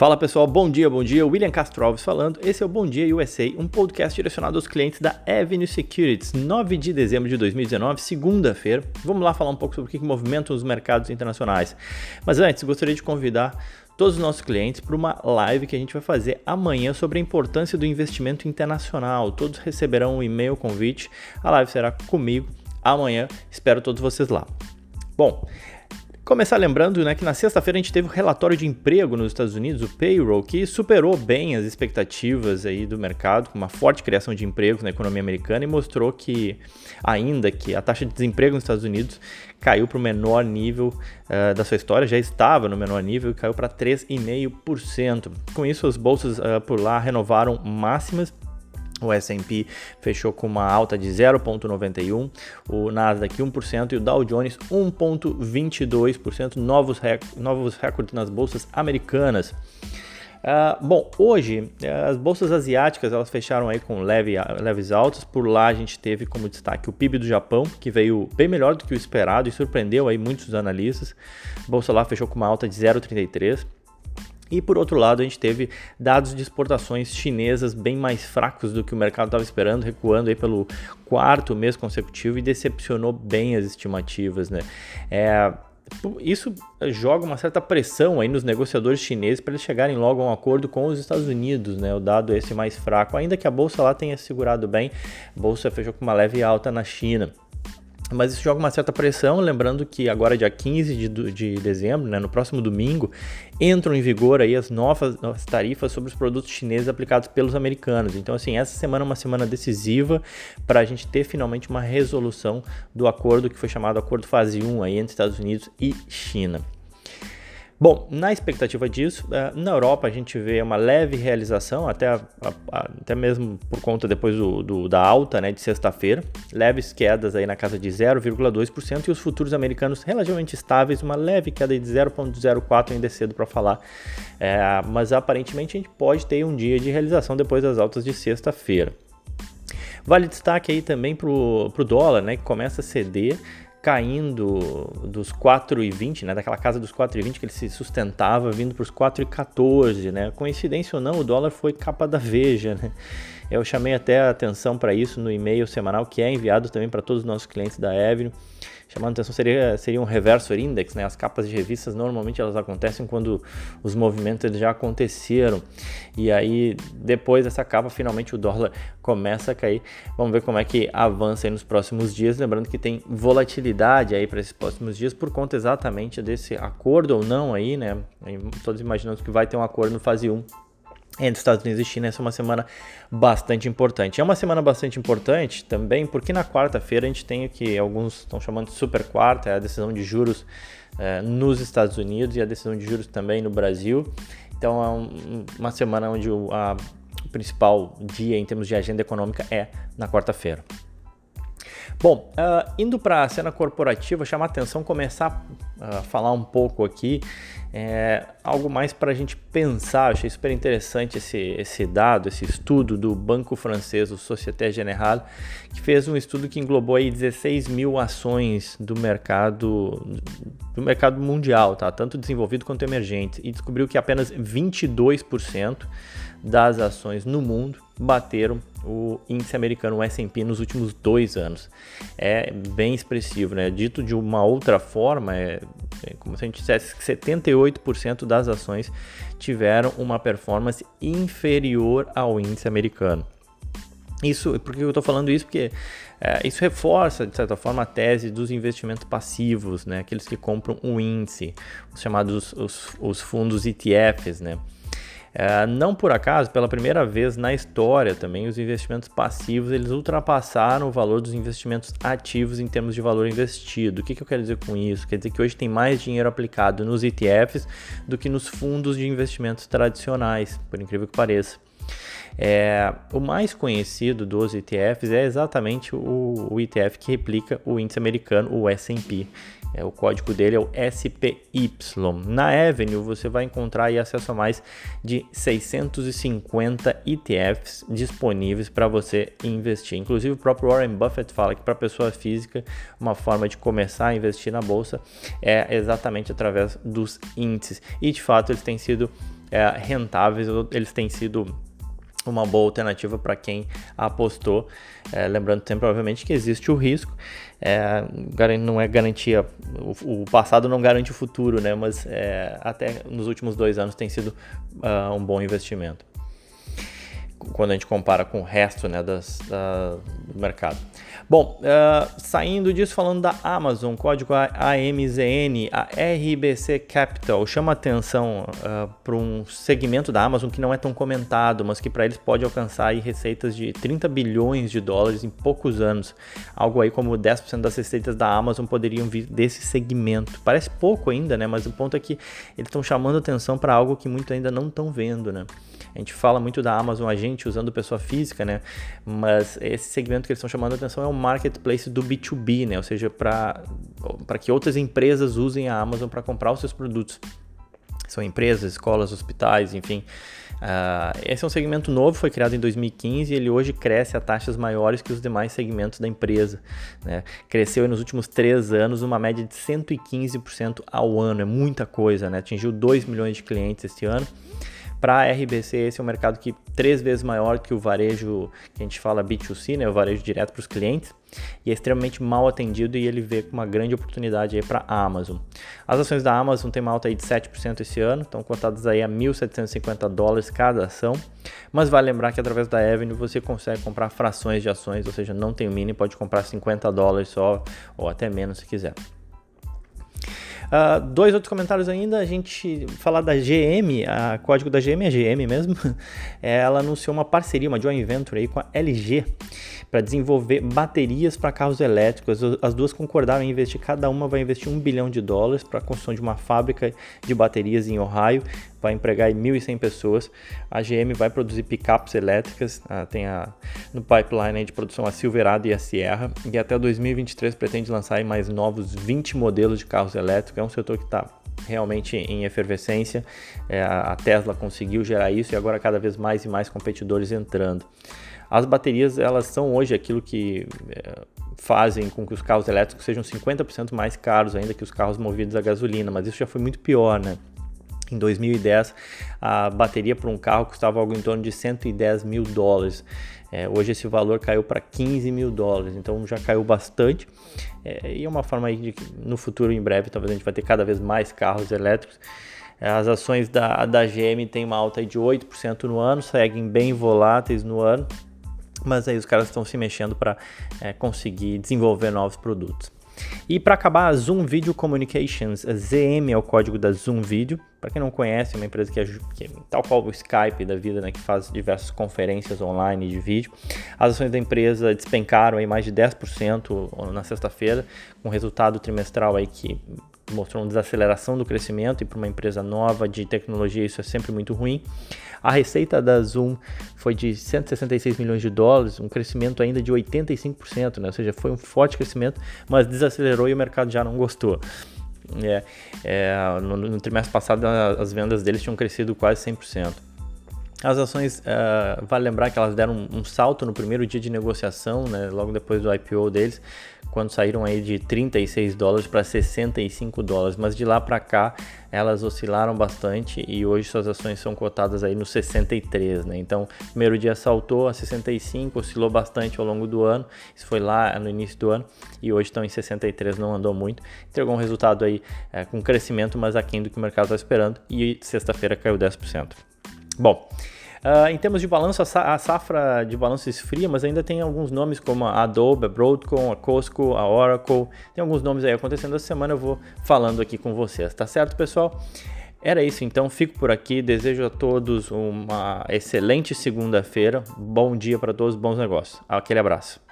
Fala pessoal, bom dia, bom dia. William Castro Alves falando. Esse é o Bom Dia USA, um podcast direcionado aos clientes da Avenue Securities, 9 de dezembro de 2019, segunda-feira. Vamos lá falar um pouco sobre o que movimenta os mercados internacionais. Mas antes, gostaria de convidar todos os nossos clientes para uma live que a gente vai fazer amanhã sobre a importância do investimento internacional. Todos receberão um e-mail convite. A live será comigo amanhã. Espero todos vocês lá. Bom, Começar lembrando né, que na sexta-feira a gente teve o relatório de emprego nos Estados Unidos, o payroll, que superou bem as expectativas aí do mercado, com uma forte criação de empregos na economia americana e mostrou que, ainda que a taxa de desemprego nos Estados Unidos caiu para o menor nível uh, da sua história, já estava no menor nível e caiu para 3,5%. Com isso, as bolsas uh, por lá renovaram máximas o S&P fechou com uma alta de 0,91, o Nasdaq 1% e o Dow Jones 1,22%, novos, rec novos recordes nas bolsas americanas. Uh, bom, hoje as bolsas asiáticas elas fecharam aí com leve, leves altas. Por lá a gente teve como destaque o PIB do Japão, que veio bem melhor do que o esperado e surpreendeu aí muitos analistas. A bolsa lá fechou com uma alta de 0,33. E por outro lado, a gente teve dados de exportações chinesas bem mais fracos do que o mercado estava esperando, recuando aí pelo quarto mês consecutivo e decepcionou bem as estimativas, né? É, isso joga uma certa pressão aí nos negociadores chineses para eles chegarem logo a um acordo com os Estados Unidos, né? O dado esse mais fraco, ainda que a bolsa lá tenha segurado bem, a bolsa fechou com uma leve alta na China. Mas isso joga uma certa pressão, lembrando que agora, dia 15 de, de dezembro, né, no próximo domingo, entram em vigor aí as novas, novas tarifas sobre os produtos chineses aplicados pelos americanos. Então, assim, essa semana é uma semana decisiva para a gente ter finalmente uma resolução do acordo que foi chamado Acordo Fase 1 aí entre Estados Unidos e China. Bom, na expectativa disso, eh, na Europa a gente vê uma leve realização, até, até mesmo por conta depois do, do da alta né, de sexta-feira, leves quedas aí na casa de 0,2% e os futuros americanos relativamente estáveis, uma leve queda de 0,04, ainda é cedo para falar, é, mas aparentemente a gente pode ter um dia de realização depois das altas de sexta-feira. Vale destaque aí também para o dólar, né, que começa a ceder caindo dos 4,20, né, daquela casa dos 4,20 que ele se sustentava, vindo para os 4,14, né? Coincidência ou não, o dólar foi capa da Veja, né? Eu chamei até a atenção para isso no e-mail semanal que é enviado também para todos os nossos clientes da Avenue chamando atenção seria, seria um reversor index, né? As capas de revistas normalmente elas acontecem quando os movimentos já aconteceram. E aí depois dessa capa finalmente o dólar começa a cair. Vamos ver como é que avança nos próximos dias, lembrando que tem volatilidade aí para esses próximos dias por conta exatamente desse acordo ou não aí, né? Todos imaginando que vai ter um acordo no fase 1 entre Estados Unidos e China. Essa é uma semana bastante importante. É uma semana bastante importante também porque na quarta-feira a gente tem o que alguns estão chamando de super quarta, é a decisão de juros é, nos Estados Unidos e a decisão de juros também no Brasil. Então é um, uma semana onde o, a, principal dia em termos de agenda econômica é na quarta-feira. Bom, uh, indo para a cena corporativa, chamar atenção, começar a falar um pouco aqui, é, algo mais para a gente pensar. Achei super interessante esse, esse dado, esse estudo do banco francês, o Société Générale, que fez um estudo que englobou aí 16 mil ações do mercado do mercado mundial, tá? tanto desenvolvido quanto emergente, e descobriu que apenas 22% das ações no mundo bateram o índice americano, o S&P, nos últimos dois anos. É bem expressivo, né? Dito de uma outra forma, é, é como se a gente dissesse que 78% das ações tiveram uma performance inferior ao índice americano. Isso, por que eu estou falando isso? Porque é, isso reforça, de certa forma, a tese dos investimentos passivos, né? aqueles que compram um índice, os chamados os, os fundos ETFs, né? É, não por acaso, pela primeira vez na história também, os investimentos passivos eles ultrapassaram o valor dos investimentos ativos em termos de valor investido. O que, que eu quero dizer com isso? Quer dizer que hoje tem mais dinheiro aplicado nos ETFs do que nos fundos de investimentos tradicionais, por incrível que pareça. É, o mais conhecido dos ETFs é exatamente o, o ETF que replica o índice americano, o S&P. É, o código dele é o SPY. Na Avenue você vai encontrar aí acesso a mais de 650 ETFs disponíveis para você investir. Inclusive o próprio Warren Buffett fala que para pessoa física uma forma de começar a investir na bolsa é exatamente através dos índices. E de fato eles têm sido é, rentáveis, eles têm sido uma boa alternativa para quem apostou. É, lembrando sempre, obviamente, que existe o risco. É, não é garantia, o, o, passado não garante o futuro, né? Mas é, até nos últimos dois anos tem sido uh, um bom investimento. Quando a gente compara com o resto né, das, da, do mercado. Bom, uh, saindo disso, falando da Amazon, código AMZN, a RBC Capital chama atenção uh, para um segmento da Amazon que não é tão comentado, mas que para eles pode alcançar aí, receitas de 30 bilhões de dólares em poucos anos. Algo aí como 10% das receitas da Amazon poderiam vir desse segmento. Parece pouco ainda, né? Mas o ponto é que eles estão chamando atenção para algo que muito ainda não estão vendo, né? A gente fala muito da Amazon a gente usando pessoa física, né? Mas esse segmento que eles estão chamando a atenção é o marketplace do B2B, né? Ou seja, para que outras empresas usem a Amazon para comprar os seus produtos. São empresas, escolas, hospitais, enfim. Uh, esse é um segmento novo, foi criado em 2015 e ele hoje cresce a taxas maiores que os demais segmentos da empresa. Né? Cresceu nos últimos três anos uma média de 115% ao ano, é muita coisa, né? atingiu 2 milhões de clientes este ano. Para a RBC, esse é um mercado que três vezes maior que o varejo que a gente fala B2C, né, o varejo direto para os clientes, e é extremamente mal atendido e ele vê uma grande oportunidade para a Amazon. As ações da Amazon têm uma alta aí de 7% esse ano, estão cotadas aí a 1.750 dólares cada ação, mas vale lembrar que através da Avenue você consegue comprar frações de ações, ou seja, não tem o mini, pode comprar 50 dólares só ou até menos se quiser. Uh, dois outros comentários ainda, a gente falar da GM, a código da GM é GM mesmo, ela anunciou uma parceria, uma joint venture aí com a LG para desenvolver baterias para carros elétricos. As duas concordaram em investir, cada uma vai investir um bilhão de dólares para a construção de uma fábrica de baterias em Ohio, vai empregar 1.100 pessoas. A GM vai produzir picapes elétricas, ah, tem a, no pipeline de produção a Silverado e a Sierra, e até 2023 pretende lançar mais novos 20 modelos de carros elétricos. É um setor que está realmente em efervescência. É, a Tesla conseguiu gerar isso e agora cada vez mais e mais competidores entrando. As baterias elas são hoje aquilo que é, fazem com que os carros elétricos sejam 50% mais caros ainda que os carros movidos a gasolina, mas isso já foi muito pior, né? Em 2010, a bateria para um carro custava algo em torno de 110 mil dólares. É, hoje esse valor caiu para 15 mil dólares, então já caiu bastante. É, e é uma forma aí de que no futuro, em breve, talvez a gente vai ter cada vez mais carros elétricos. As ações da, da GM têm uma alta de 8% no ano, seguem bem voláteis no ano mas aí os caras estão se mexendo para é, conseguir desenvolver novos produtos. E para acabar, a Zoom Video Communications, a ZM é o código da Zoom Video. Para quem não conhece, é uma empresa que, é, que é tal qual o Skype da vida, né, que faz diversas conferências online de vídeo. As ações da empresa despencaram aí mais de 10% na sexta-feira, com resultado trimestral aí que mostrou uma desaceleração do crescimento e para uma empresa nova de tecnologia isso é sempre muito ruim. A receita da Zoom foi de 166 milhões de dólares, um crescimento ainda de 85%, né? ou seja, foi um forte crescimento, mas desacelerou e o mercado já não gostou. É, é, no, no trimestre passado as vendas deles tinham crescido quase 100%. As ações, uh, vale lembrar que elas deram um, salto no primeiro dia de negociação, né, logo depois do IPO deles, quando saíram aí de 36 dólares para 65 dólares, mas de lá para cá elas oscilaram bastante e hoje suas ações são cotadas aí no 63, né? Então, primeiro dia saltou a 65, oscilou bastante ao longo do ano, isso foi lá no início do ano e hoje estão em 63, não andou muito. Entregou um resultado aí é, com crescimento, mas aquém do que o mercado está esperando e sexta-feira caiu 10%. Bom, uh, em termos de balanço, a safra de balanço esfria, mas ainda tem alguns nomes como a Adobe, a Broadcom, a Costco, a Oracle. Tem alguns nomes aí acontecendo essa semana, eu vou falando aqui com vocês, tá certo, pessoal? Era isso então, fico por aqui. Desejo a todos uma excelente segunda-feira. Bom dia para todos, bons negócios. Aquele abraço.